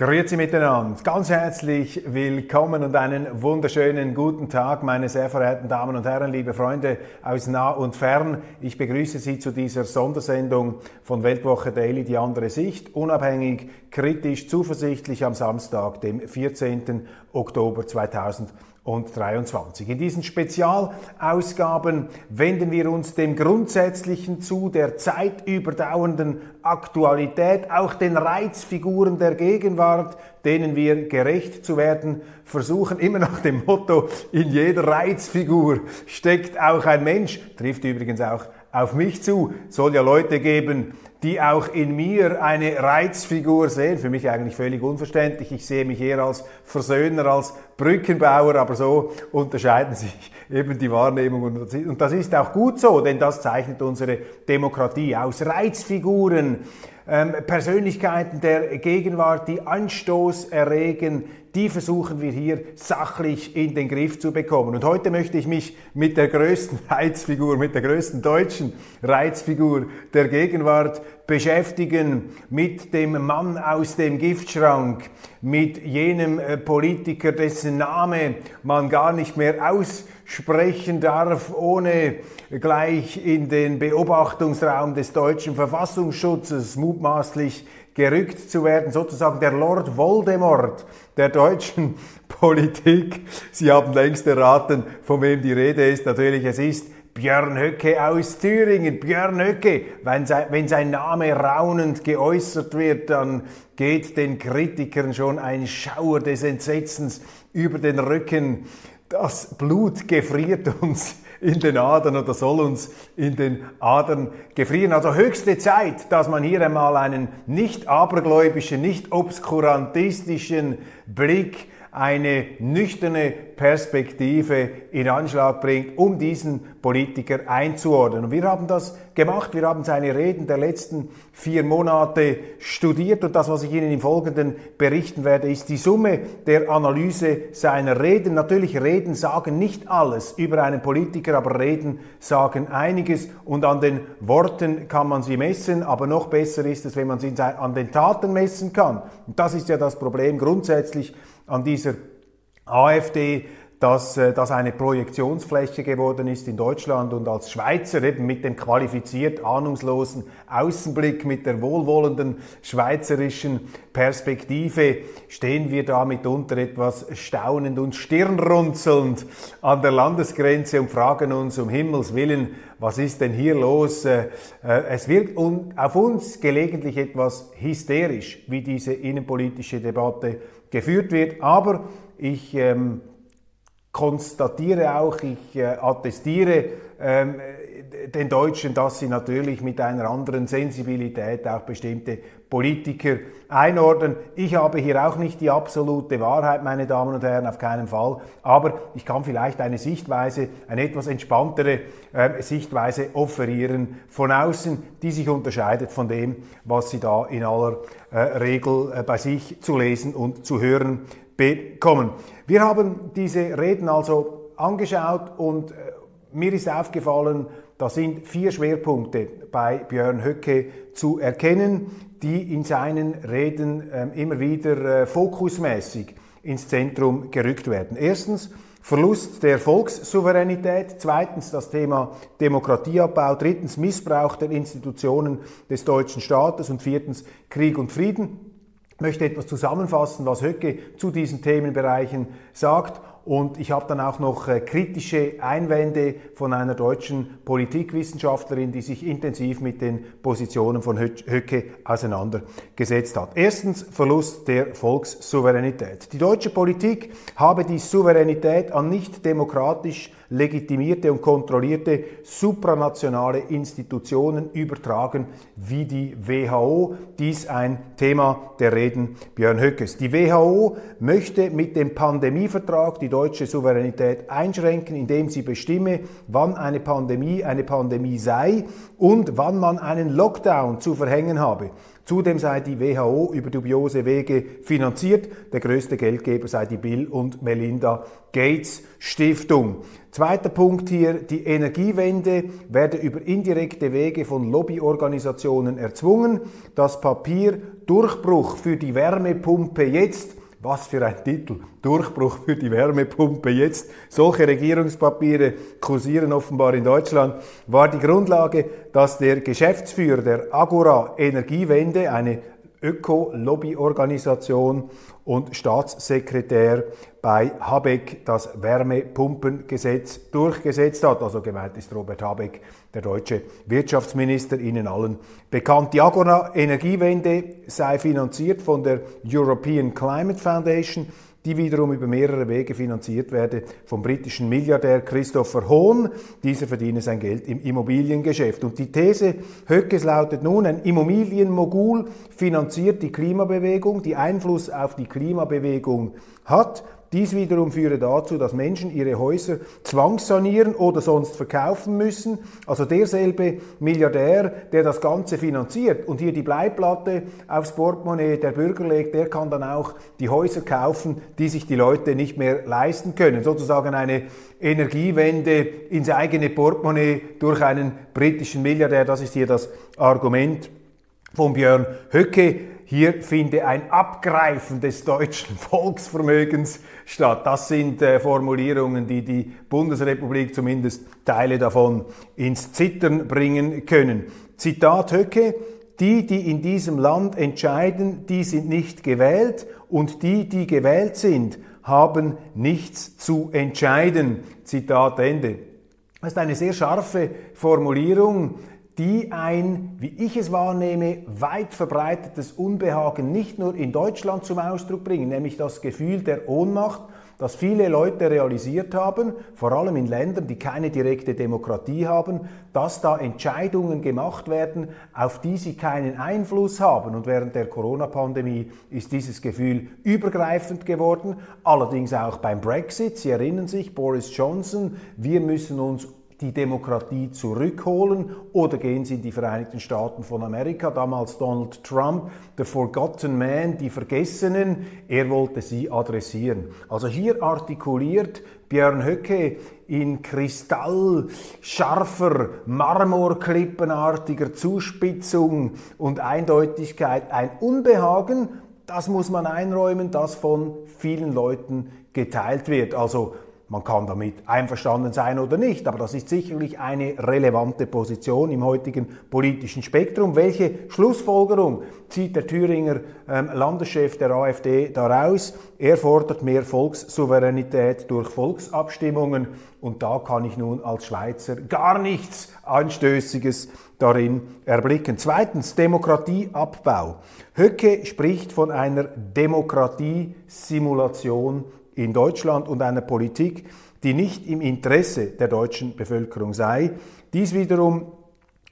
Grüezi miteinander, ganz herzlich willkommen und einen wunderschönen guten Tag, meine sehr verehrten Damen und Herren, liebe Freunde aus nah und fern. Ich begrüße Sie zu dieser Sondersendung von Weltwoche Daily, die andere Sicht, unabhängig, kritisch, zuversichtlich am Samstag, dem 14. Oktober 2020 und 23. In diesen Spezialausgaben wenden wir uns dem Grundsätzlichen zu, der zeitüberdauernden Aktualität, auch den Reizfiguren der Gegenwart, denen wir gerecht zu werden versuchen, immer nach dem Motto, in jeder Reizfigur steckt auch ein Mensch, trifft übrigens auch auf mich zu, soll ja Leute geben, die auch in mir eine Reizfigur sehen. Für mich eigentlich völlig unverständlich. Ich sehe mich eher als Versöhner, als Brückenbauer, aber so unterscheiden sich eben die Wahrnehmungen. Und das ist auch gut so, denn das zeichnet unsere Demokratie aus. Reizfiguren, ähm, Persönlichkeiten der Gegenwart, die Anstoß erregen, die versuchen wir hier sachlich in den Griff zu bekommen. Und heute möchte ich mich mit der größten Reizfigur, mit der größten deutschen Reizfigur der Gegenwart beschäftigen, mit dem Mann aus dem Giftschrank, mit jenem äh, Politiker, dessen Name man gar nicht mehr aussprechen darf, ohne gleich in den Beobachtungsraum des deutschen Verfassungsschutzes mutmaßlich gerückt zu werden, sozusagen der Lord Voldemort der deutschen Politik. Sie haben längst erraten, von wem die Rede ist. Natürlich, es ist Björn Höcke aus Thüringen. Björn Höcke, wenn sein, wenn sein Name raunend geäußert wird, dann geht den Kritikern schon ein Schauer des Entsetzens über den Rücken. Das Blut gefriert uns in den Adern oder soll uns in den Adern gefrieren. Also höchste Zeit, dass man hier einmal einen nicht abergläubischen, nicht obskurantistischen Blick eine nüchterne Perspektive in Anschlag bringt, um diesen Politiker einzuordnen. Und wir haben das gemacht. Wir haben seine Reden der letzten vier Monate studiert und das, was ich Ihnen im Folgenden berichten werde, ist die Summe der Analyse seiner Reden. Natürlich, Reden sagen nicht alles über einen Politiker, aber Reden sagen einiges und an den Worten kann man sie messen, aber noch besser ist es, wenn man sie an den Taten messen kann. Und das ist ja das Problem grundsätzlich an dieser AfD, dass äh, das eine Projektionsfläche geworden ist in Deutschland und als Schweizer eben mit dem qualifiziert ahnungslosen Außenblick, mit der wohlwollenden schweizerischen Perspektive stehen wir da mitunter etwas staunend und stirnrunzelnd an der Landesgrenze und fragen uns um Himmels Willen, was ist denn hier los? Äh, äh, es wirkt auf uns gelegentlich etwas hysterisch, wie diese innenpolitische Debatte geführt wird. Aber ich ähm, konstatiere auch, ich äh, attestiere ähm, den Deutschen, dass sie natürlich mit einer anderen Sensibilität auch bestimmte Politiker einordnen. Ich habe hier auch nicht die absolute Wahrheit, meine Damen und Herren, auf keinen Fall. Aber ich kann vielleicht eine Sichtweise, eine etwas entspanntere äh, Sichtweise offerieren von außen, die sich unterscheidet von dem, was Sie da in aller äh, Regel äh, bei sich zu lesen und zu hören bekommen. Wir haben diese Reden also angeschaut und äh, mir ist aufgefallen, da sind vier Schwerpunkte bei Björn Höcke zu erkennen, die in seinen Reden äh, immer wieder äh, fokusmäßig ins Zentrum gerückt werden. Erstens Verlust der Volkssouveränität, zweitens das Thema Demokratieabbau, drittens Missbrauch der Institutionen des deutschen Staates und viertens Krieg und Frieden. Ich möchte etwas zusammenfassen, was Höcke zu diesen Themenbereichen sagt Und ich habe dann auch noch äh, kritische Einwände von einer deutschen Politikwissenschaftlerin, die sich intensiv mit den Positionen von Höcke auseinandergesetzt hat. Erstens Verlust der Volkssouveränität. Die deutsche Politik habe die Souveränität an nicht demokratisch legitimierte und kontrollierte supranationale Institutionen übertragen, wie die WHO. Dies ein Thema der Reden Björn Höckes. Die WHO möchte mit dem Pandemievertrag die deutsche Souveränität einschränken, indem sie bestimme, wann eine Pandemie eine Pandemie sei und wann man einen Lockdown zu verhängen habe. Zudem sei die WHO über dubiose Wege finanziert. Der größte Geldgeber sei die Bill und Melinda Gates Stiftung. Zweiter Punkt hier, die Energiewende werde über indirekte Wege von Lobbyorganisationen erzwungen. Das Papier Durchbruch für die Wärmepumpe jetzt was für ein Titel. Durchbruch für die Wärmepumpe jetzt. Solche Regierungspapiere kursieren offenbar in Deutschland. War die Grundlage, dass der Geschäftsführer der Agora Energiewende, eine Öko-Lobby-Organisation und Staatssekretär bei Habeck das Wärmepumpengesetz durchgesetzt hat. Also gemeint ist Robert Habeck, der deutsche Wirtschaftsminister, Ihnen allen bekannt. Die Agora Energiewende sei finanziert von der European Climate Foundation die wiederum über mehrere Wege finanziert werde vom britischen Milliardär Christopher Hohn. Dieser verdiene sein Geld im Immobiliengeschäft. Und die These Höckes lautet nun, ein Immobilienmogul finanziert die Klimabewegung, die Einfluss auf die Klimabewegung hat dies wiederum führe dazu, dass Menschen ihre Häuser zwangssanieren oder sonst verkaufen müssen. Also derselbe Milliardär, der das Ganze finanziert und hier die Bleiplatte aufs Portemonnaie der Bürger legt, der kann dann auch die Häuser kaufen, die sich die Leute nicht mehr leisten können. Sozusagen eine Energiewende ins eigene Portemonnaie durch einen britischen Milliardär. Das ist hier das Argument von Björn Höcke. Hier finde ein Abgreifen des deutschen Volksvermögens statt. Das sind äh, Formulierungen, die die Bundesrepublik zumindest Teile davon ins Zittern bringen können. Zitat Höcke, die, die in diesem Land entscheiden, die sind nicht gewählt und die, die gewählt sind, haben nichts zu entscheiden. Zitat Ende. Das ist eine sehr scharfe Formulierung, die ein, wie ich es wahrnehme, weit verbreitetes Unbehagen nicht nur in Deutschland zum Ausdruck bringen, nämlich das Gefühl der Ohnmacht, das viele Leute realisiert haben, vor allem in Ländern, die keine direkte Demokratie haben, dass da Entscheidungen gemacht werden, auf die sie keinen Einfluss haben. Und während der Corona-Pandemie ist dieses Gefühl übergreifend geworden, allerdings auch beim Brexit. Sie erinnern sich, Boris Johnson, wir müssen uns die Demokratie zurückholen oder gehen sie in die Vereinigten Staaten von Amerika, damals Donald Trump, the Forgotten Man, die Vergessenen, er wollte sie adressieren. Also hier artikuliert Björn Höcke in kristallscharfer, marmorklippenartiger Zuspitzung und Eindeutigkeit ein Unbehagen, das muss man einräumen, das von vielen Leuten geteilt wird. Also man kann damit einverstanden sein oder nicht, aber das ist sicherlich eine relevante Position im heutigen politischen Spektrum. Welche Schlussfolgerung zieht der Thüringer ähm, Landeschef der AfD daraus? Er fordert mehr Volkssouveränität durch Volksabstimmungen und da kann ich nun als Schweizer gar nichts Anstößiges darin erblicken. Zweitens, Demokratieabbau. Höcke spricht von einer Demokratiesimulation in Deutschland und einer Politik, die nicht im Interesse der deutschen Bevölkerung sei. Dies wiederum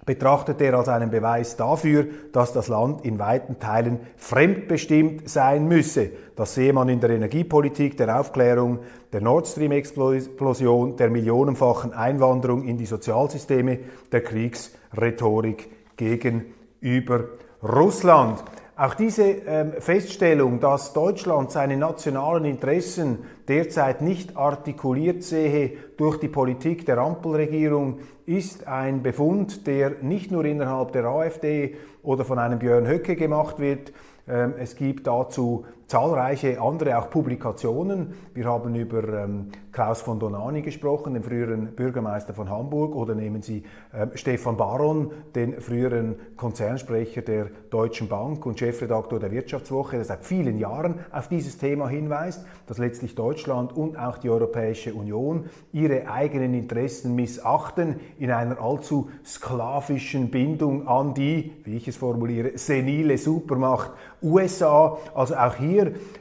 betrachtet er als einen Beweis dafür, dass das Land in weiten Teilen fremdbestimmt sein müsse. Das sehe man in der Energiepolitik, der Aufklärung, der Nord Stream-Explosion, der millionenfachen Einwanderung in die Sozialsysteme, der Kriegsrhetorik gegenüber Russland. Auch diese ähm, Feststellung, dass Deutschland seine nationalen Interessen derzeit nicht artikuliert sehe durch die Politik der Ampelregierung, ist ein Befund, der nicht nur innerhalb der AfD oder von einem Björn Höcke gemacht wird. Ähm, es gibt dazu zahlreiche andere auch Publikationen. Wir haben über ähm, Klaus von Donani gesprochen, den früheren Bürgermeister von Hamburg, oder nehmen Sie äh, Stefan Baron, den früheren Konzernsprecher der Deutschen Bank und Chefredaktor der Wirtschaftswoche, der seit vielen Jahren auf dieses Thema hinweist, dass letztlich Deutschland und auch die Europäische Union ihre eigenen Interessen missachten in einer allzu sklavischen Bindung an die, wie ich es formuliere, senile Supermacht USA. Also auch hier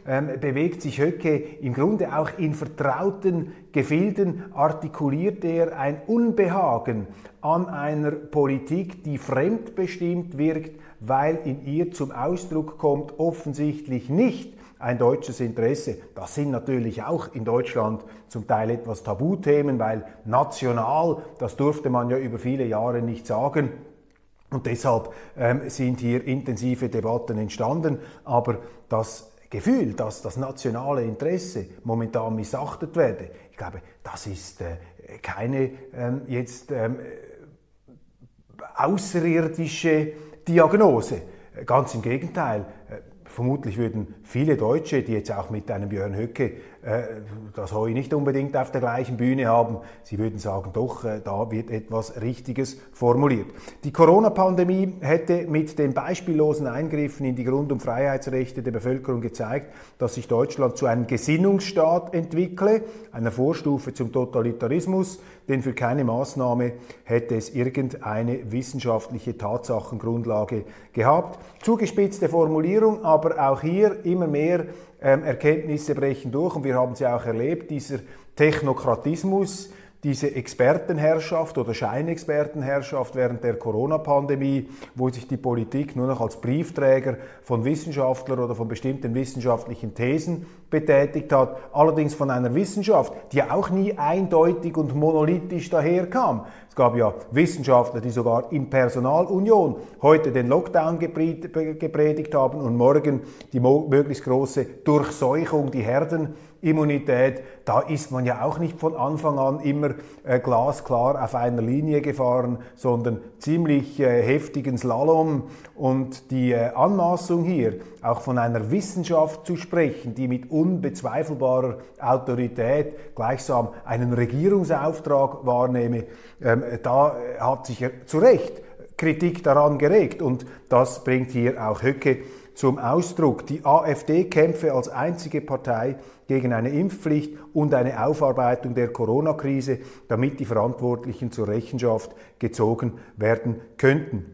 ähm, bewegt sich Höcke im Grunde auch in vertrauten Gefilden artikuliert er ein Unbehagen an einer Politik, die fremdbestimmt wirkt, weil in ihr zum Ausdruck kommt offensichtlich nicht ein deutsches Interesse. Das sind natürlich auch in Deutschland zum Teil etwas Tabuthemen, weil national, das durfte man ja über viele Jahre nicht sagen. Und deshalb ähm, sind hier intensive Debatten entstanden. Aber das Gefühl, dass das nationale Interesse momentan missachtet werde, ich glaube, das ist äh, keine ähm, jetzt ähm, außerirdische Diagnose. Ganz im Gegenteil. Äh, vermutlich würden viele Deutsche, die jetzt auch mit einem Björn Höcke das Heu nicht unbedingt auf der gleichen Bühne haben. Sie würden sagen, doch, äh, da wird etwas Richtiges formuliert. Die Corona-Pandemie hätte mit den beispiellosen Eingriffen in die Grund- und Freiheitsrechte der Bevölkerung gezeigt, dass sich Deutschland zu einem Gesinnungsstaat entwickle, einer Vorstufe zum Totalitarismus, denn für keine Maßnahme hätte es irgendeine wissenschaftliche Tatsachengrundlage gehabt. Zugespitzte Formulierung, aber auch hier immer mehr Erkenntnisse brechen durch und wir haben sie auch erlebt, dieser Technokratismus, diese Expertenherrschaft oder Scheinexpertenherrschaft während der Corona-Pandemie, wo sich die Politik nur noch als Briefträger von Wissenschaftlern oder von bestimmten wissenschaftlichen Thesen betätigt hat, allerdings von einer Wissenschaft, die auch nie eindeutig und monolithisch daherkam. Es gab ja Wissenschaftler, die sogar in Personalunion heute den Lockdown gepredigt haben und morgen die möglichst große Durchseuchung, die Herden Immunität, da ist man ja auch nicht von Anfang an immer äh, glasklar auf einer Linie gefahren, sondern ziemlich äh, heftigen Slalom. Und die äh, Anmaßung hier, auch von einer Wissenschaft zu sprechen, die mit unbezweifelbarer Autorität gleichsam einen Regierungsauftrag wahrnehme, ähm, da hat sich zu Recht Kritik daran geregt. Und das bringt hier auch Höcke zum Ausdruck. Die AfD kämpfe als einzige Partei gegen eine Impfpflicht und eine Aufarbeitung der Corona-Krise, damit die Verantwortlichen zur Rechenschaft gezogen werden könnten.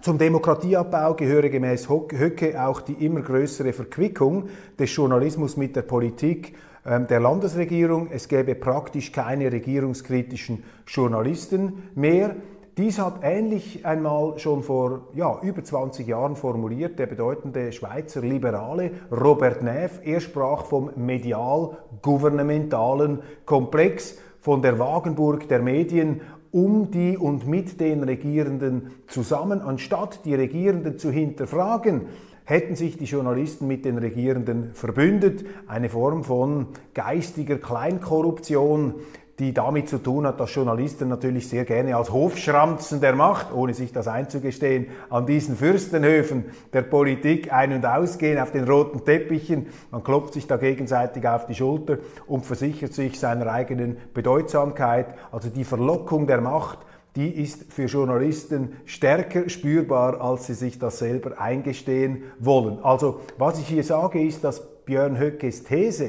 Zum Demokratieabbau gehöre gemäß Höcke auch die immer größere Verquickung des Journalismus mit der Politik ähm, der Landesregierung. Es gäbe praktisch keine regierungskritischen Journalisten mehr. Dies hat ähnlich einmal schon vor ja, über 20 Jahren formuliert der bedeutende Schweizer Liberale Robert Neff. Er sprach vom medial-gouvernementalen Komplex, von der Wagenburg der Medien um die und mit den Regierenden zusammen, anstatt die Regierenden zu hinterfragen hätten sich die Journalisten mit den Regierenden verbündet, eine Form von geistiger Kleinkorruption, die damit zu tun hat, dass Journalisten natürlich sehr gerne als Hofschranzen der Macht, ohne sich das einzugestehen, an diesen Fürstenhöfen der Politik ein- und ausgehen, auf den roten Teppichen. Man klopft sich da gegenseitig auf die Schulter und versichert sich seiner eigenen Bedeutsamkeit. Also die Verlockung der Macht, die ist für Journalisten stärker spürbar, als sie sich das selber eingestehen wollen. Also was ich hier sage, ist, dass Björn Höckes These,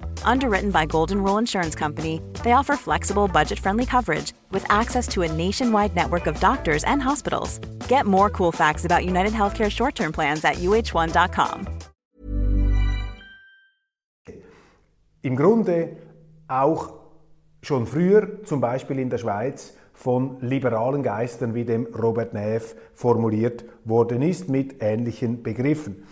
Underwritten by Golden Rule Insurance Company, they offer flexible, budget friendly coverage with access to a nationwide network of doctors and hospitals. Get more cool facts about United Healthcare short term plans at uh1.com. Im Grunde auch schon früher, zum Beispiel in der Schweiz, von liberalen Geistern wie dem Robert Neff formuliert worden ist mit ähnlichen Begriffen.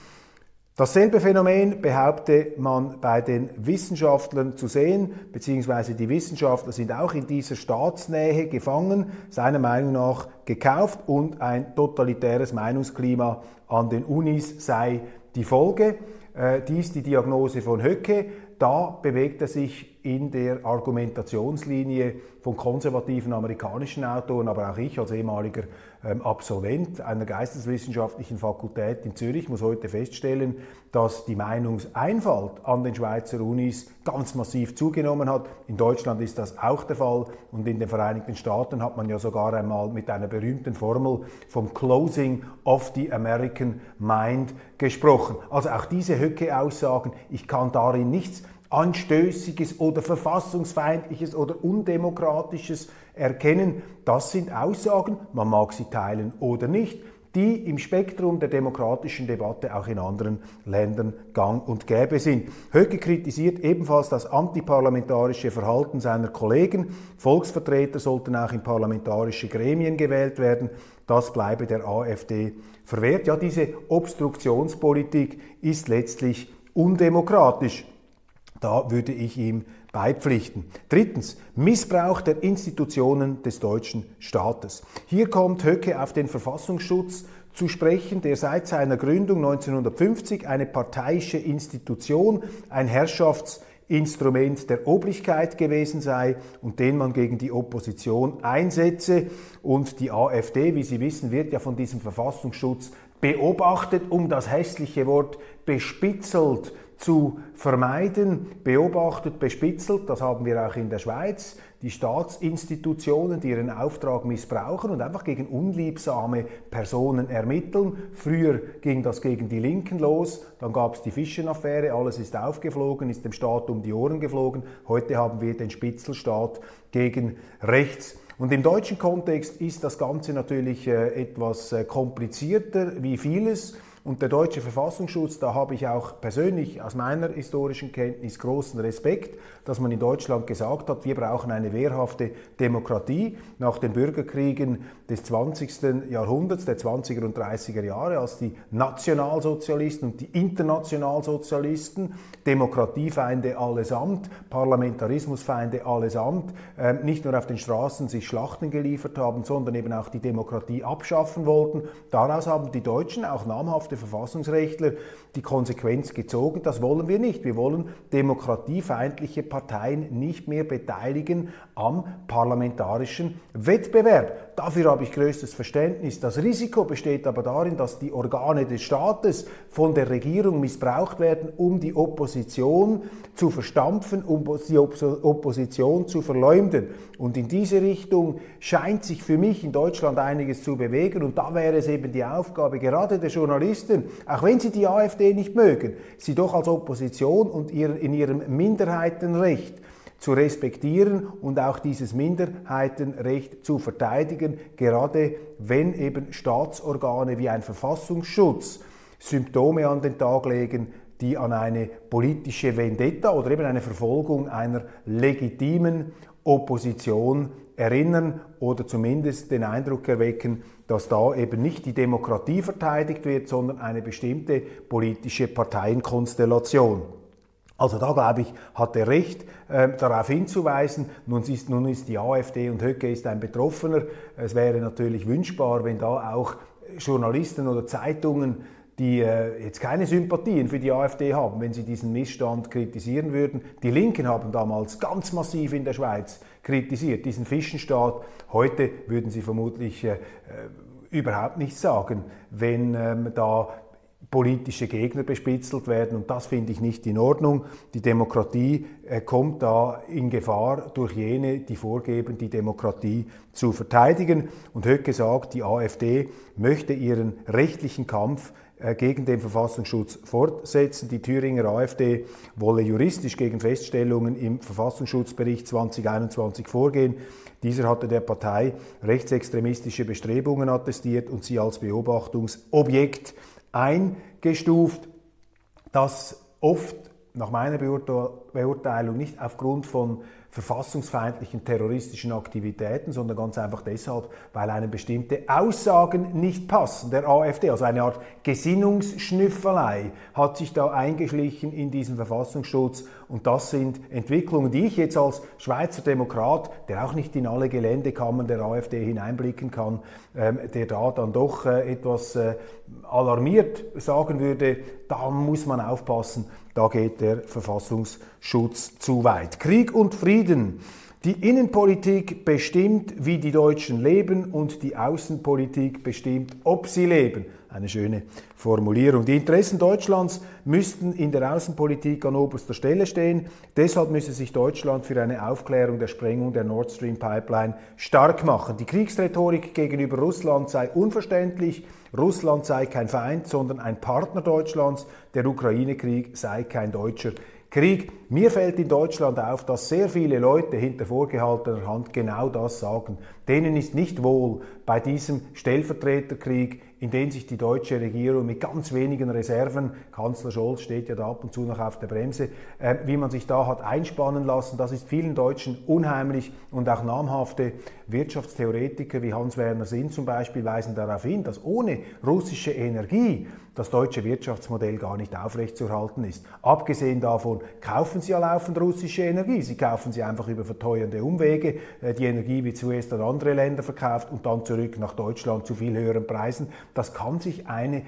Dasselbe Phänomen behaupte man bei den Wissenschaftlern zu sehen, beziehungsweise die Wissenschaftler sind auch in dieser Staatsnähe gefangen, seiner Meinung nach gekauft und ein totalitäres Meinungsklima an den Unis sei die Folge. Äh, dies die Diagnose von Höcke. Da bewegt er sich in der Argumentationslinie von konservativen amerikanischen Autoren, aber auch ich als ehemaliger ähm, Absolvent einer geisteswissenschaftlichen Fakultät in Zürich muss heute feststellen, dass die Meinungseinfalt an den Schweizer Unis ganz massiv zugenommen hat. In Deutschland ist das auch der Fall und in den Vereinigten Staaten hat man ja sogar einmal mit einer berühmten Formel vom Closing of the American Mind gesprochen. Also auch diese Höcke-Aussagen, ich kann darin nichts Anstößiges oder Verfassungsfeindliches oder Undemokratisches erkennen. Das sind Aussagen, man mag sie teilen oder nicht, die im Spektrum der demokratischen Debatte auch in anderen Ländern gang und gäbe sind. Höcke kritisiert ebenfalls das antiparlamentarische Verhalten seiner Kollegen. Volksvertreter sollten auch in parlamentarische Gremien gewählt werden. Das bleibe der AfD verwehrt. Ja, diese Obstruktionspolitik ist letztlich undemokratisch. Da würde ich ihm beipflichten. Drittens, Missbrauch der Institutionen des deutschen Staates. Hier kommt Höcke auf den Verfassungsschutz zu sprechen, der seit seiner Gründung 1950 eine parteiische Institution, ein Herrschaftsinstrument der Oblichkeit gewesen sei und den man gegen die Opposition einsetze. Und die AfD, wie Sie wissen, wird ja von diesem Verfassungsschutz beobachtet, um das hässliche Wort bespitzelt zu vermeiden, beobachtet, bespitzelt, das haben wir auch in der Schweiz, die Staatsinstitutionen, die ihren Auftrag missbrauchen und einfach gegen unliebsame Personen ermitteln. Früher ging das gegen die Linken los, dann gab es die Fischenaffäre, alles ist aufgeflogen, ist dem Staat um die Ohren geflogen. Heute haben wir den Spitzelstaat gegen rechts. Und im deutschen Kontext ist das Ganze natürlich äh, etwas äh, komplizierter wie vieles. Und der deutsche Verfassungsschutz, da habe ich auch persönlich aus meiner historischen Kenntnis großen Respekt, dass man in Deutschland gesagt hat, wir brauchen eine wehrhafte Demokratie nach den Bürgerkriegen des 20. Jahrhunderts, der 20er und 30er Jahre, als die Nationalsozialisten und die Internationalsozialisten, Demokratiefeinde allesamt, Parlamentarismusfeinde allesamt, äh, nicht nur auf den Straßen sich Schlachten geliefert haben, sondern eben auch die Demokratie abschaffen wollten. Daraus haben die Deutschen, auch namhafte Verfassungsrechtler, die Konsequenz gezogen, das wollen wir nicht. Wir wollen demokratiefeindliche Parteien nicht mehr beteiligen am parlamentarischen Wettbewerb. Dafür habe ich größtes Verständnis. Das Risiko besteht aber darin, dass die Organe des Staates von der Regierung missbraucht werden, um die Opposition zu verstampfen, um die Opposition zu verleumden. Und in diese Richtung scheint sich für mich in Deutschland einiges zu bewegen. Und da wäre es eben die Aufgabe gerade der Journalisten, auch wenn sie die AfD nicht mögen, sie doch als Opposition und in ihrem Minderheitenrecht zu respektieren und auch dieses Minderheitenrecht zu verteidigen, gerade wenn eben Staatsorgane wie ein Verfassungsschutz Symptome an den Tag legen, die an eine politische Vendetta oder eben eine Verfolgung einer legitimen Opposition erinnern oder zumindest den Eindruck erwecken, dass da eben nicht die Demokratie verteidigt wird, sondern eine bestimmte politische Parteienkonstellation. Also da glaube ich, hat er recht, äh, darauf hinzuweisen. Nun ist, nun ist die AfD und Höcke ist ein Betroffener. Es wäre natürlich wünschbar, wenn da auch Journalisten oder Zeitungen die äh, jetzt keine Sympathien für die AfD haben, wenn sie diesen Missstand kritisieren würden. Die Linken haben damals ganz massiv in der Schweiz kritisiert, diesen Fischenstaat. Heute würden sie vermutlich äh, äh überhaupt nichts sagen, wenn ähm, da politische Gegner bespitzelt werden und das finde ich nicht in Ordnung. Die Demokratie äh, kommt da in Gefahr durch jene, die vorgeben, die Demokratie zu verteidigen. Und Höcke sagt, die AfD möchte ihren rechtlichen Kampf äh, gegen den Verfassungsschutz fortsetzen. Die Thüringer AfD wolle juristisch gegen Feststellungen im Verfassungsschutzbericht 2021 vorgehen. Dieser hatte der Partei rechtsextremistische Bestrebungen attestiert und sie als Beobachtungsobjekt eingestuft. Das oft nach meiner Beurteilung nicht aufgrund von verfassungsfeindlichen terroristischen Aktivitäten, sondern ganz einfach deshalb, weil einem bestimmte Aussagen nicht passen der AfD. Also eine Art Gesinnungsschnüffelei hat sich da eingeschlichen in diesen Verfassungsschutz und das sind Entwicklungen, die ich jetzt als Schweizer Demokrat, der auch nicht in alle Geländekammern der AfD hineinblicken kann, ähm, der da dann doch äh, etwas äh, alarmiert sagen würde, da muss man aufpassen, da geht der Verfassungsschutz zu weit. Krieg und Frieden. Die Innenpolitik bestimmt, wie die Deutschen leben und die Außenpolitik bestimmt, ob sie leben. Eine schöne Formulierung. Die Interessen Deutschlands müssten in der Außenpolitik an oberster Stelle stehen. Deshalb müsse sich Deutschland für eine Aufklärung der Sprengung der Nord Stream Pipeline stark machen. Die Kriegsrhetorik gegenüber Russland sei unverständlich. Russland sei kein Feind, sondern ein Partner Deutschlands. Der Ukraine-Krieg sei kein deutscher Krieg. Mir fällt in Deutschland auf, dass sehr viele Leute hinter vorgehaltener Hand genau das sagen. Denen ist nicht wohl bei diesem Stellvertreterkrieg in den sich die deutsche Regierung mit ganz wenigen Reserven, Kanzler Scholz steht ja da ab und zu noch auf der Bremse, äh, wie man sich da hat einspannen lassen, das ist vielen Deutschen unheimlich und auch namhafte Wirtschaftstheoretiker wie Hans-Werner Sinn zum Beispiel weisen darauf hin, dass ohne russische Energie das deutsche Wirtschaftsmodell gar nicht aufrechtzuerhalten ist. Abgesehen davon kaufen sie ja laufend russische Energie. Sie kaufen sie einfach über verteuernde Umwege. Äh, die Energie wird zuerst an andere Länder verkauft und dann zurück nach Deutschland zu viel höheren Preisen. Das kann sich eine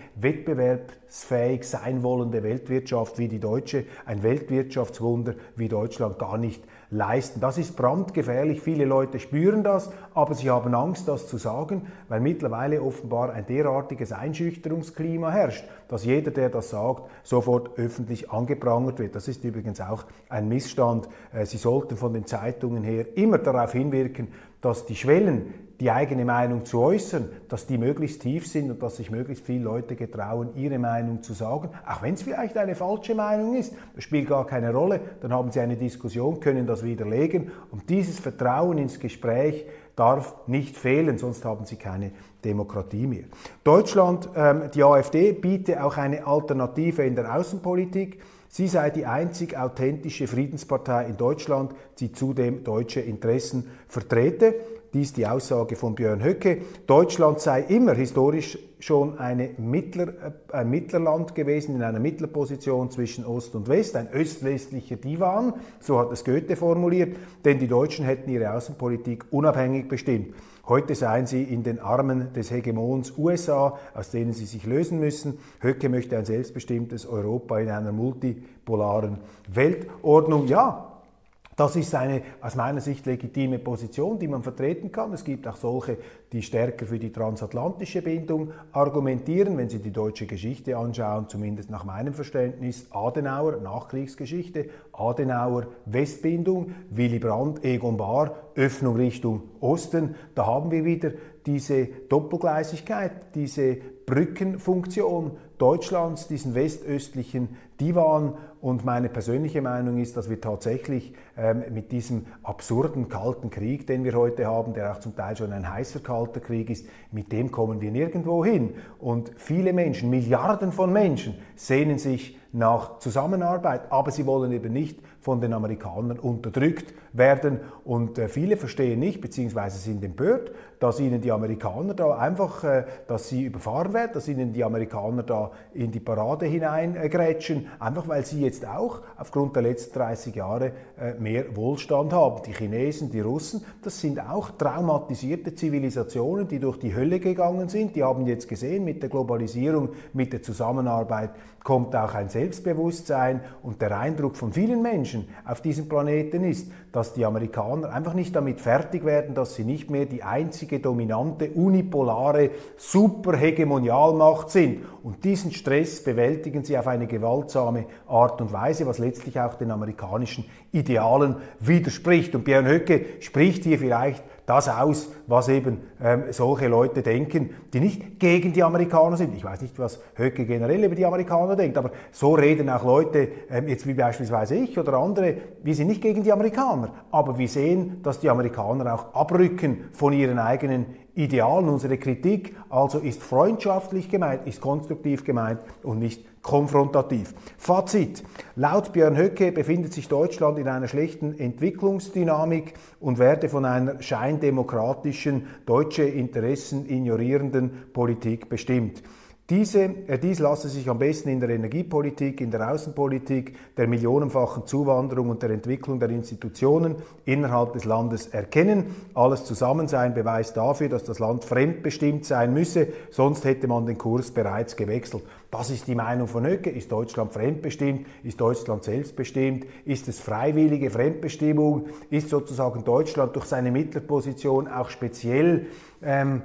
wettbewerbsfähig sein wollende Weltwirtschaft wie die deutsche, ein Weltwirtschaftswunder wie Deutschland gar nicht leisten. Das ist brandgefährlich. Viele Leute spüren das, aber sie haben Angst, das zu sagen, weil mittlerweile offenbar ein derartiges Einschüchterungsklima herrscht, dass jeder, der das sagt, sofort öffentlich angeprangert wird. Das ist übrigens auch ein Missstand. Äh, sie sollten von den Zeitungen her immer darauf hinwirken, dass die Schwellen, die eigene Meinung zu äußern, dass die möglichst tief sind und dass sich möglichst viele Leute getrauen, ihre Meinung zu sagen, auch wenn es vielleicht eine falsche Meinung ist. Das spielt gar keine Rolle. Dann haben sie eine Diskussion, können das widerlegen. Und dieses Vertrauen ins Gespräch darf nicht fehlen, sonst haben sie keine Demokratie mehr. Deutschland, ähm, die AfD, bietet auch eine Alternative in der Außenpolitik. Sie sei die einzig authentische Friedenspartei in Deutschland, die zudem deutsche Interessen vertrete. Dies die Aussage von Björn Höcke. Deutschland sei immer historisch schon Mittler, äh, ein Mittlerland gewesen, in einer Mittlerposition zwischen Ost und West, ein öst-westlicher Divan, so hat es Goethe formuliert, denn die Deutschen hätten ihre Außenpolitik unabhängig bestimmt. Heute seien sie in den Armen des Hegemons USA, aus denen sie sich lösen müssen. Höcke möchte ein selbstbestimmtes Europa in einer multipolaren Weltordnung. Ja, das ist eine aus meiner Sicht legitime Position, die man vertreten kann. Es gibt auch solche, die stärker für die transatlantische Bindung argumentieren. Wenn Sie die deutsche Geschichte anschauen, zumindest nach meinem Verständnis, Adenauer, Nachkriegsgeschichte, Adenauer, Westbindung, Willy Brandt, Egon Bahr, Öffnung Richtung Osten. Da haben wir wieder diese Doppelgleisigkeit, diese Brückenfunktion Deutschlands, diesen westöstlichen Divan. Und meine persönliche Meinung ist, dass wir tatsächlich ähm, mit diesem absurden kalten Krieg, den wir heute haben, der auch zum Teil schon ein heißer kalter Krieg ist, mit dem kommen wir nirgendwo hin. Und viele Menschen, Milliarden von Menschen, sehnen sich nach Zusammenarbeit, aber sie wollen eben nicht von den Amerikanern unterdrückt werden. Und äh, viele verstehen nicht, beziehungsweise sind empört, dass ihnen die Amerikaner da einfach, äh, dass sie überfahren werden, dass ihnen die Amerikaner da in die Parade hineingrätschen, einfach weil sie jetzt auch aufgrund der letzten 30 Jahre äh, mehr Wohlstand haben. Die Chinesen, die Russen, das sind auch traumatisierte Zivilisationen, die durch die Hölle gegangen sind. Die haben jetzt gesehen, mit der Globalisierung, mit der Zusammenarbeit kommt auch ein Selbstbewusstsein und der Eindruck von vielen Menschen auf diesem Planeten ist, dass die Amerikaner einfach nicht damit fertig werden, dass sie nicht mehr die einzige dominante, unipolare Superhegemonialmacht sind. Und diesen Stress bewältigen sie auf eine gewaltsame Art und Weise, was letztlich auch den amerikanischen Idealen widerspricht. Und Björn Höcke spricht hier vielleicht das aus, was eben ähm, solche Leute denken, die nicht gegen die Amerikaner sind. Ich weiß nicht, was Höcke generell über die Amerikaner denkt, aber so reden auch Leute, ähm, jetzt wie beispielsweise ich oder andere, wir sind nicht gegen die Amerikaner, aber wir sehen, dass die Amerikaner auch abrücken von ihren eigenen Idealen. Unsere Kritik also ist freundschaftlich gemeint, ist konstruktiv gemeint und nicht konfrontativ. Fazit. Laut Björn Höcke befindet sich Deutschland in einer schlechten Entwicklungsdynamik und werde von einer scheindemokratischen, deutsche Interessen ignorierenden Politik bestimmt. Diese, äh, dies lasse sich am besten in der Energiepolitik, in der Außenpolitik, der millionenfachen Zuwanderung und der Entwicklung der Institutionen innerhalb des Landes erkennen. Alles zusammen sei ein Beweis dafür, dass das Land fremdbestimmt sein müsse, sonst hätte man den Kurs bereits gewechselt. Das ist die Meinung von Höcke. Ist Deutschland fremdbestimmt? Ist Deutschland selbstbestimmt? Ist es freiwillige Fremdbestimmung? Ist sozusagen Deutschland durch seine Mittlerposition auch speziell ähm,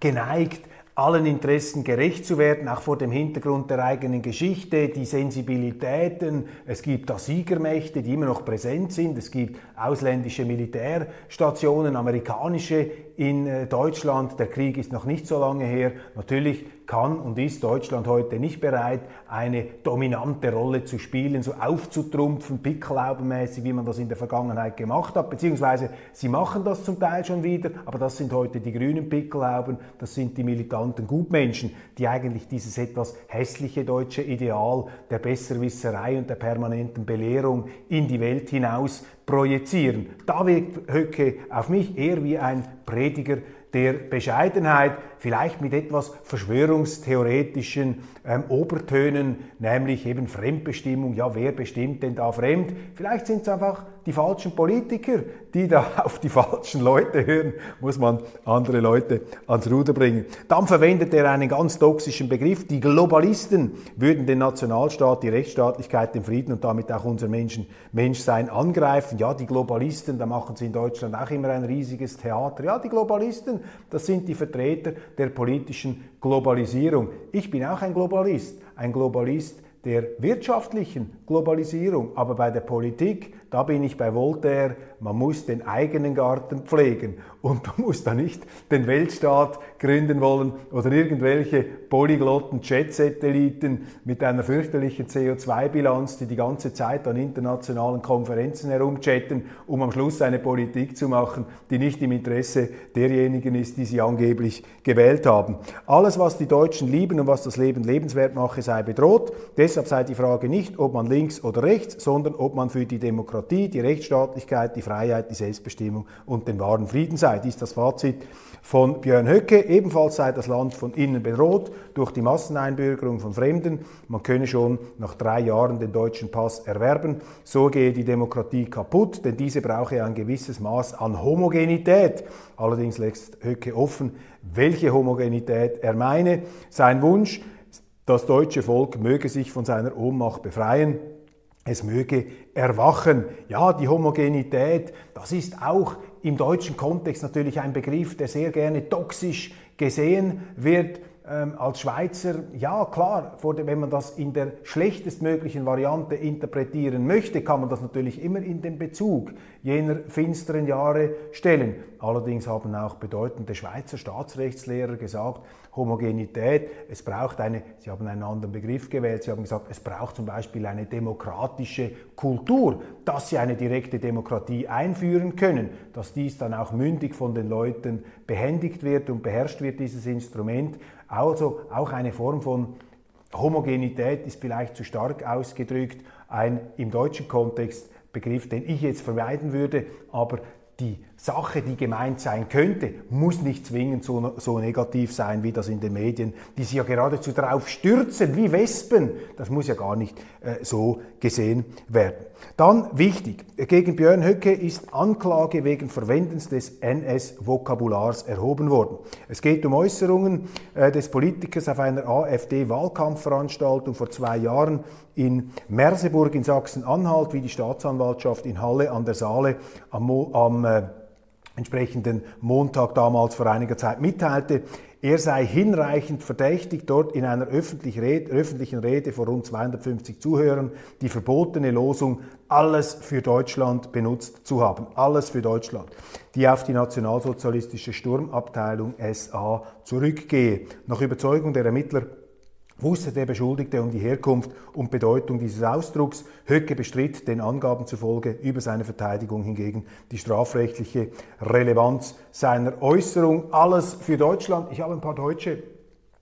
geneigt, allen Interessen gerecht zu werden, auch vor dem Hintergrund der eigenen Geschichte, die Sensibilitäten. Es gibt da Siegermächte, die immer noch präsent sind. Es gibt ausländische Militärstationen, amerikanische in äh, Deutschland. Der Krieg ist noch nicht so lange her. Natürlich kann und ist Deutschland heute nicht bereit, eine dominante Rolle zu spielen, so aufzutrumpfen, pickelhaubenmäßig, wie man das in der Vergangenheit gemacht hat. Beziehungsweise sie machen das zum Teil schon wieder, aber das sind heute die grünen Pickelhauben, das sind die militanten Gutmenschen, die eigentlich dieses etwas hässliche deutsche Ideal der Besserwisserei und der permanenten Belehrung in die Welt hinaus projizieren. Da wirkt Höcke auf mich eher wie ein Prediger der Bescheidenheit, vielleicht mit etwas verschwörungstheoretischen ähm, Obertönen, nämlich eben Fremdbestimmung. Ja, wer bestimmt denn da fremd? Vielleicht sind es einfach die falschen Politiker, die da auf die falschen Leute hören, muss man andere Leute ans Ruder bringen. Dann verwendet er einen ganz toxischen Begriff. Die Globalisten würden den Nationalstaat, die Rechtsstaatlichkeit, den Frieden und damit auch unser Menschen, Menschsein angreifen. Ja, die Globalisten, da machen sie in Deutschland auch immer ein riesiges Theater. Ja, die Globalisten, das sind die Vertreter der politischen Globalisierung. Ich bin auch ein Globalist, ein Globalist der wirtschaftlichen Globalisierung, aber bei der Politik, da bin ich bei Voltaire, man muss den eigenen Garten pflegen und du musst da nicht den Weltstaat gründen wollen oder irgendwelche polyglotten Jet-Satelliten mit einer fürchterlichen CO2-Bilanz, die die ganze Zeit an internationalen Konferenzen herumchatten, um am Schluss eine Politik zu machen, die nicht im Interesse derjenigen ist, die sie angeblich gewählt haben. Alles, was die Deutschen lieben und was das Leben lebenswert mache, sei bedroht. Deshalb sei die Frage nicht, ob man links oder rechts, sondern ob man für die Demokratie, die Rechtsstaatlichkeit, die Freiheit, die Selbstbestimmung und den wahren Frieden sei. Dies ist das Fazit von Björn Höcke. Ebenfalls sei das Land von innen bedroht durch die Masseneinbürgerung von Fremden. Man könne schon nach drei Jahren den deutschen Pass erwerben. So gehe die Demokratie kaputt, denn diese brauche ein gewisses Maß an Homogenität. Allerdings lässt Höcke offen, welche Homogenität er meine. Sein Wunsch, das deutsche Volk möge sich von seiner Ohnmacht befreien es möge erwachen. Ja, die Homogenität, das ist auch im deutschen Kontext natürlich ein Begriff, der sehr gerne toxisch gesehen wird. Ähm, als Schweizer, ja klar, wenn man das in der schlechtestmöglichen Variante interpretieren möchte, kann man das natürlich immer in den Bezug jener finsteren Jahre stellen. Allerdings haben auch bedeutende Schweizer Staatsrechtslehrer gesagt, Homogenität, es braucht eine, sie haben einen anderen Begriff gewählt, sie haben gesagt, es braucht zum Beispiel eine demokratische Kultur, dass sie eine direkte Demokratie einführen können, dass dies dann auch mündig von den Leuten behändigt wird und beherrscht wird, dieses Instrument. Also auch eine Form von Homogenität ist vielleicht zu stark ausgedrückt, ein im deutschen Kontext Begriff, den ich jetzt vermeiden würde, aber die Sache, die gemeint sein könnte, muss nicht zwingend so, so, negativ sein wie das in den Medien, die sich ja geradezu darauf stürzen, wie Wespen. Das muss ja gar nicht äh, so gesehen werden. Dann wichtig, gegen Björn Höcke ist Anklage wegen Verwendens des NS-Vokabulars erhoben worden. Es geht um Äußerungen äh, des Politikers auf einer AfD-Wahlkampfveranstaltung vor zwei Jahren in Merseburg in Sachsen-Anhalt, wie die Staatsanwaltschaft in Halle an der Saale am, am äh, entsprechenden Montag damals vor einiger Zeit mitteilte, er sei hinreichend verdächtig, dort in einer öffentlichen Rede vor rund 250 Zuhörern die verbotene Losung Alles für Deutschland benutzt zu haben. Alles für Deutschland, die auf die nationalsozialistische Sturmabteilung SA zurückgehe. Nach Überzeugung der Ermittler wusste der Beschuldigte um die Herkunft und Bedeutung dieses Ausdrucks. Höcke bestritt den Angaben zufolge über seine Verteidigung hingegen die strafrechtliche Relevanz seiner Äußerung. Alles für Deutschland. Ich habe ein paar Deutsche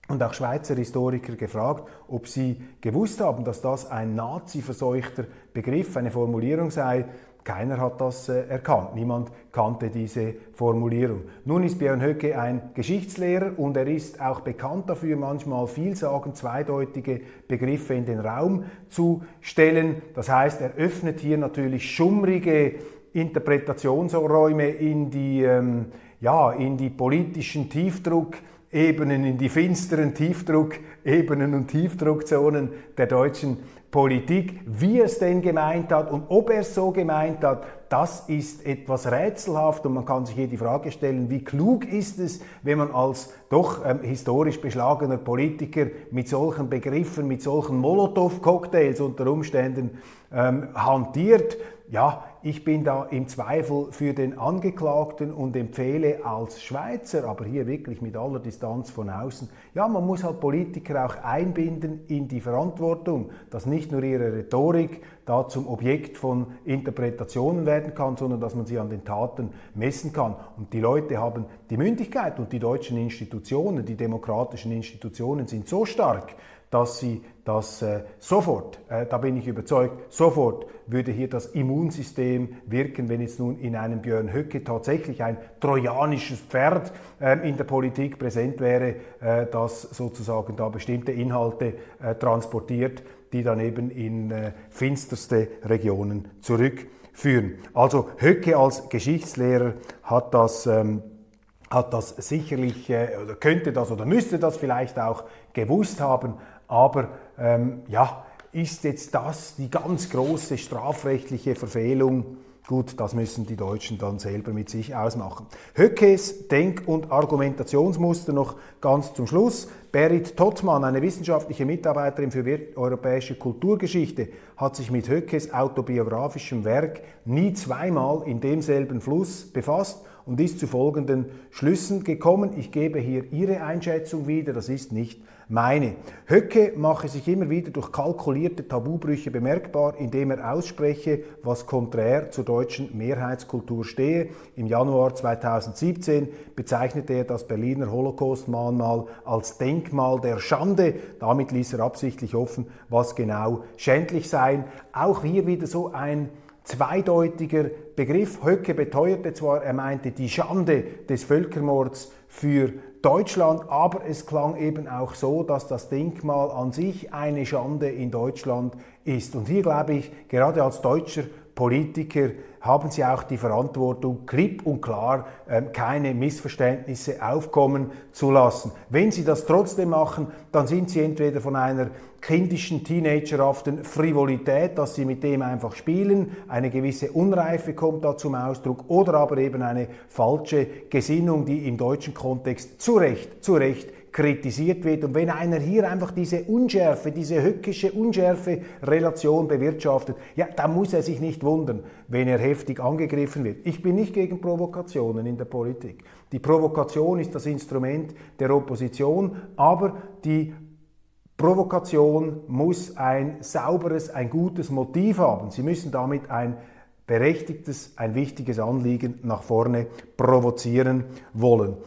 und auch Schweizer Historiker gefragt, ob sie gewusst haben, dass das ein nazi-verseuchter Begriff, eine Formulierung sei, keiner hat das äh, erkannt. Niemand kannte diese Formulierung. Nun ist Björn Höcke ein Geschichtslehrer und er ist auch bekannt dafür, manchmal vielsagend zweideutige Begriffe in den Raum zu stellen. Das heißt, er öffnet hier natürlich schummrige Interpretationsräume in die, ähm, ja, in die politischen Tiefdruckebenen, in die finsteren Tiefdruckebenen und Tiefdruckzonen der deutschen Politik, wie er es denn gemeint hat und ob er es so gemeint hat, das ist etwas rätselhaft und man kann sich hier die Frage stellen, wie klug ist es, wenn man als doch ähm, historisch beschlagener Politiker mit solchen Begriffen, mit solchen Molotow-Cocktails unter Umständen ähm, hantiert. Ja, ich bin da im Zweifel für den Angeklagten und empfehle als Schweizer, aber hier wirklich mit aller Distanz von außen, ja, man muss halt Politiker auch einbinden in die Verantwortung, dass nicht nur ihre Rhetorik da zum Objekt von Interpretationen werden kann, sondern dass man sie an den Taten messen kann. Und die Leute haben die Mündigkeit und die deutschen Institutionen, die demokratischen Institutionen sind so stark, dass sie das äh, sofort, äh, da bin ich überzeugt, sofort würde hier das Immunsystem wirken, wenn jetzt nun in einem Björn Höcke tatsächlich ein trojanisches Pferd äh, in der Politik präsent wäre, äh, das sozusagen da bestimmte Inhalte äh, transportiert, die dann eben in äh, finsterste Regionen zurückführen. Also Höcke als Geschichtslehrer hat das ähm, hat das sicherlich oder könnte das oder müsste das vielleicht auch gewusst haben, aber ähm, ja, ist jetzt das die ganz große strafrechtliche Verfehlung? Gut, das müssen die Deutschen dann selber mit sich ausmachen. Höckes Denk- und Argumentationsmuster noch ganz zum Schluss. Berit Tottmann, eine wissenschaftliche Mitarbeiterin für europäische Kulturgeschichte, hat sich mit Höckes autobiografischem Werk nie zweimal in demselben Fluss befasst und ist zu folgenden Schlüssen gekommen. Ich gebe hier ihre Einschätzung wieder, das ist nicht meine. Höcke mache sich immer wieder durch kalkulierte Tabubrüche bemerkbar, indem er ausspreche, was konträr zur deutschen Mehrheitskultur stehe. Im Januar 2017 bezeichnete er das Berliner Holocaust-Mahnmal als Denkmal der Schande. Damit ließ er absichtlich offen, was genau schändlich sei. Auch hier wieder so ein zweideutiger Begriff. Höcke beteuerte zwar, er meinte die Schande des Völkermords für Deutschland, aber es klang eben auch so, dass das Denkmal an sich eine Schande in Deutschland ist. Und hier glaube ich, gerade als deutscher Politiker haben sie auch die Verantwortung, klipp und klar äh, keine Missverständnisse aufkommen zu lassen. Wenn sie das trotzdem machen, dann sind sie entweder von einer kindischen, teenagerhaften Frivolität, dass sie mit dem einfach spielen, eine gewisse Unreife kommt da zum Ausdruck, oder aber eben eine falsche Gesinnung, die im deutschen Kontext zu Recht, zu Recht kritisiert wird. Und wenn einer hier einfach diese Unschärfe, diese höckische Unschärfe-Relation bewirtschaftet, ja, dann muss er sich nicht wundern, wenn er heftig angegriffen wird. Ich bin nicht gegen Provokationen in der Politik. Die Provokation ist das Instrument der Opposition, aber die Provokation muss ein sauberes, ein gutes Motiv haben. Sie müssen damit ein berechtigtes, ein wichtiges Anliegen nach vorne provozieren wollen.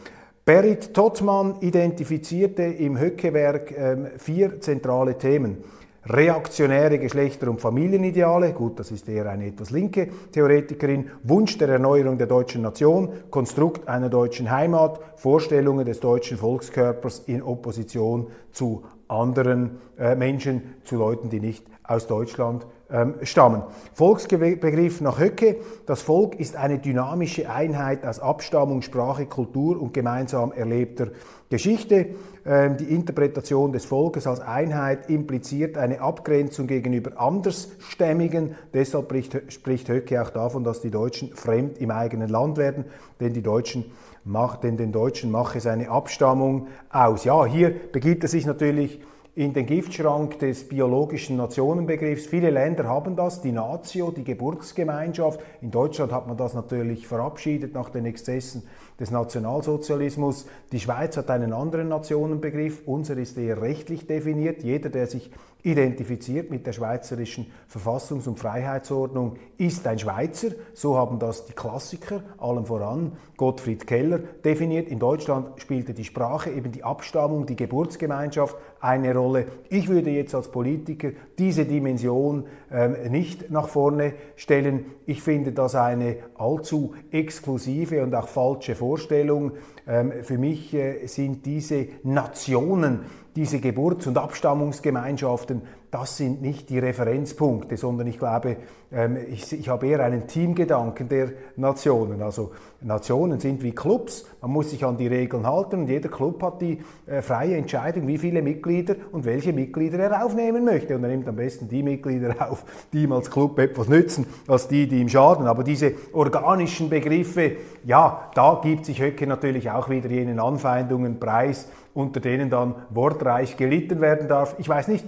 Berit Tottmann identifizierte im Höckewerk ähm, vier zentrale Themen. Reaktionäre Geschlechter- und Familienideale, gut, das ist eher eine etwas linke Theoretikerin, Wunsch der Erneuerung der deutschen Nation, Konstrukt einer deutschen Heimat, Vorstellungen des deutschen Volkskörpers in Opposition zu anderen äh, Menschen, zu Leuten, die nicht aus Deutschland ähm, stammen. Volksbegriff nach Höcke. Das Volk ist eine dynamische Einheit aus Abstammung, Sprache, Kultur und gemeinsam erlebter Geschichte. Ähm, die Interpretation des Volkes als Einheit impliziert eine Abgrenzung gegenüber Andersstämmigen. Deshalb spricht Höcke auch davon, dass die Deutschen fremd im eigenen Land werden, denn die Deutschen macht, denn den Deutschen mache seine Abstammung aus. Ja, hier begibt er sich natürlich in den Giftschrank des biologischen Nationenbegriffs. Viele Länder haben das, die Natio, die Geburtsgemeinschaft. In Deutschland hat man das natürlich verabschiedet nach den Exzessen des Nationalsozialismus. Die Schweiz hat einen anderen Nationenbegriff. Unser ist eher rechtlich definiert. Jeder, der sich identifiziert mit der schweizerischen Verfassungs- und Freiheitsordnung, ist ein Schweizer. So haben das die Klassiker, allem voran Gottfried Keller, definiert. In Deutschland spielte die Sprache, eben die Abstammung, die Geburtsgemeinschaft eine Rolle. Ich würde jetzt als Politiker diese Dimension ähm, nicht nach vorne stellen. Ich finde das eine allzu exklusive und auch falsche Vorstellung. Ähm, für mich äh, sind diese Nationen, diese Geburts- und Abstammungsgemeinschaften, das sind nicht die Referenzpunkte, sondern ich glaube, ähm, ich, ich habe eher einen Teamgedanken der Nationen. Also Nationen sind wie Clubs, man muss sich an die Regeln halten und jeder Club hat die äh, freie Entscheidung, wie viele Mitglieder und welche Mitglieder er aufnehmen möchte. Und er nimmt am besten die Mitglieder auf, die ihm als Club etwas nützen, als die, die ihm schaden. Aber diese organischen Begriffe, ja, da gibt sich Höcke natürlich auch wieder jenen Anfeindungen preis, unter denen dann wortreich gelitten werden darf. Ich weiß nicht,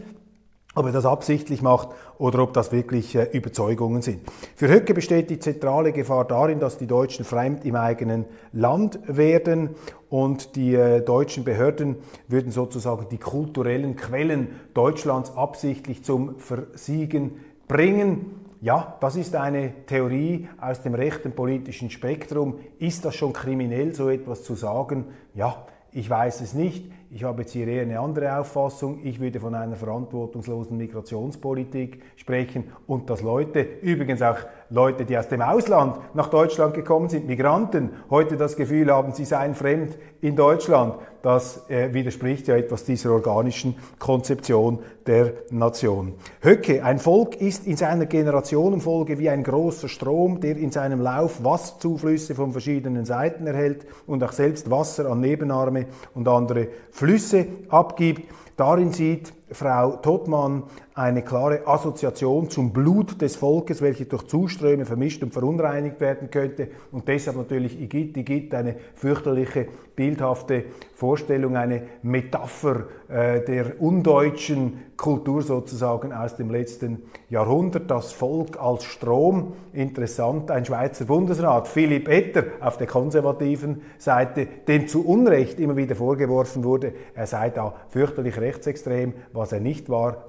ob er das absichtlich macht oder ob das wirklich äh, Überzeugungen sind. Für Höcke besteht die zentrale Gefahr darin, dass die Deutschen fremd im eigenen Land werden und die äh, deutschen Behörden würden sozusagen die kulturellen Quellen Deutschlands absichtlich zum Versiegen bringen. Ja, das ist eine Theorie aus dem rechten politischen Spektrum. Ist das schon kriminell, so etwas zu sagen? Ja, ich weiß es nicht. Ich habe jetzt hier eher eine andere Auffassung. Ich würde von einer verantwortungslosen Migrationspolitik sprechen und dass Leute, übrigens auch Leute, die aus dem Ausland nach Deutschland gekommen sind, Migranten, heute das Gefühl haben, sie seien fremd in Deutschland. Das äh, widerspricht ja etwas dieser organischen Konzeption der Nation. Höcke, ein Volk ist in seiner Generationenfolge wie ein großer Strom, der in seinem Lauf Wasserzuflüsse von verschiedenen Seiten erhält und auch selbst Wasser an Nebenarme und andere Flüsse abgibt. Darin sieht Frau Todmann eine klare Assoziation zum Blut des Volkes, welche durch Zuströme vermischt und verunreinigt werden könnte. Und deshalb natürlich Igitt, Igitt, eine fürchterliche, bildhafte Vorstellung, eine Metapher äh, der undeutschen Kultur sozusagen aus dem letzten Jahrhundert. Das Volk als Strom, interessant, ein Schweizer Bundesrat, Philipp Etter auf der konservativen Seite, dem zu Unrecht immer wieder vorgeworfen wurde, er sei da fürchterlich rechtsextrem, was er nicht war,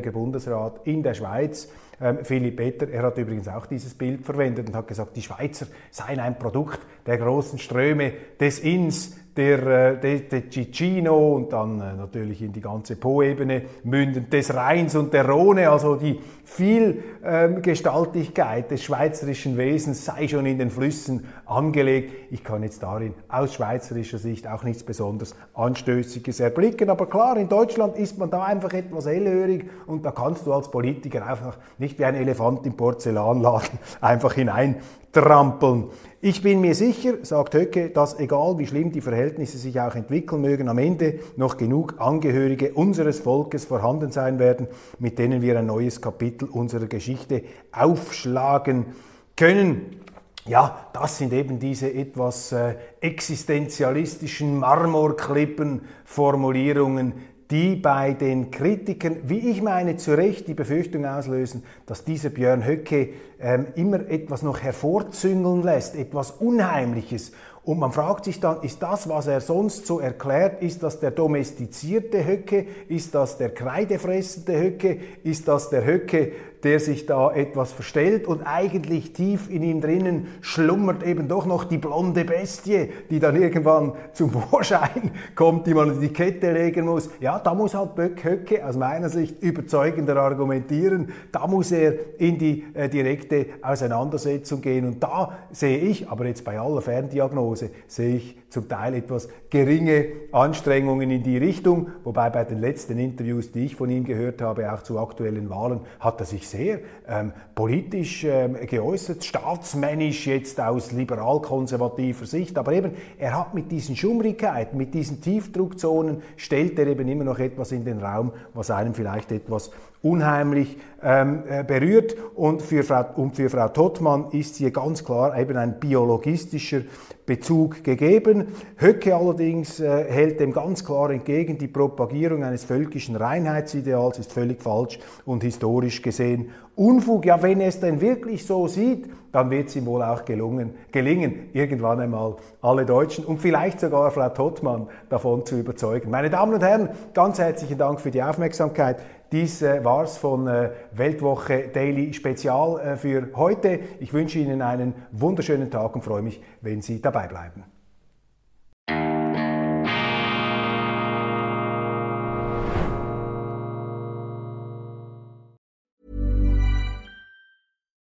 langjähriger Bundesrat in der Schweiz. Ähm, Philipp Peter, er hat übrigens auch dieses Bild verwendet und hat gesagt, die Schweizer seien ein Produkt der großen Ströme des Inns, der, der, der Cicino und dann äh, natürlich in die ganze Po-Ebene mündend des Rheins und der Rhone, also die Vielgestaltigkeit ähm, des schweizerischen Wesens sei schon in den Flüssen angelegt. Ich kann jetzt darin aus schweizerischer Sicht auch nichts besonders Anstößiges erblicken, aber klar, in Deutschland ist man da einfach etwas hellhörig und da kannst du als Politiker einfach nicht wie ein Elefant im Porzellanladen einfach hinein trampeln. Ich bin mir sicher, sagt Höcke, dass egal wie schlimm die Verhältnisse sich auch entwickeln mögen, am Ende noch genug Angehörige unseres Volkes vorhanden sein werden, mit denen wir ein neues Kapitel unserer Geschichte aufschlagen können. Ja, das sind eben diese etwas äh, existenzialistischen Marmorklippen-Formulierungen, die bei den Kritikern, wie ich meine, zu Recht die Befürchtung auslösen, dass dieser Björn Höcke ähm, immer etwas noch hervorzüngeln lässt, etwas Unheimliches. Und man fragt sich dann, ist das, was er sonst so erklärt, ist das der domestizierte Höcke, ist das der kreidefressende Höcke, ist das der Höcke, der sich da etwas verstellt und eigentlich tief in ihm drinnen schlummert eben doch noch die blonde Bestie, die dann irgendwann zum Vorschein kommt, die man in die Kette legen muss. Ja, da muss halt Böck Höcke aus meiner Sicht überzeugender argumentieren. Da muss er in die äh, direkte Auseinandersetzung gehen und da sehe ich, aber jetzt bei aller Ferndiagnose, sehe ich zum Teil etwas geringe Anstrengungen in die Richtung, wobei bei den letzten Interviews, die ich von ihm gehört habe, auch zu aktuellen Wahlen, hat er sich sehr ähm, politisch ähm, geäußert, staatsmännisch jetzt aus liberal-konservativer Sicht. Aber eben, er hat mit diesen Schummrigkeiten, mit diesen Tiefdruckzonen, stellt er eben immer noch etwas in den Raum, was einem vielleicht etwas unheimlich ähm, äh, berührt. Und für, Frau, und für Frau Tottmann ist hier ganz klar eben ein biologistischer Bezug gegeben. Höcke allerdings äh, hält dem ganz klar entgegen, die Propagierung eines völkischen Reinheitsideals ist völlig falsch und historisch gesehen Unfug. Ja, wenn es denn wirklich so sieht, dann wird es ihm wohl auch gelungen, gelingen, irgendwann einmal alle Deutschen und vielleicht sogar Frau Tottmann davon zu überzeugen. Meine Damen und Herren, ganz herzlichen Dank für die Aufmerksamkeit. Dies äh, war's von äh, Weltwoche Daily Spezial äh, für heute. Ich wünsche Ihnen einen wunderschönen Tag und freue mich, wenn Sie dabei bleiben.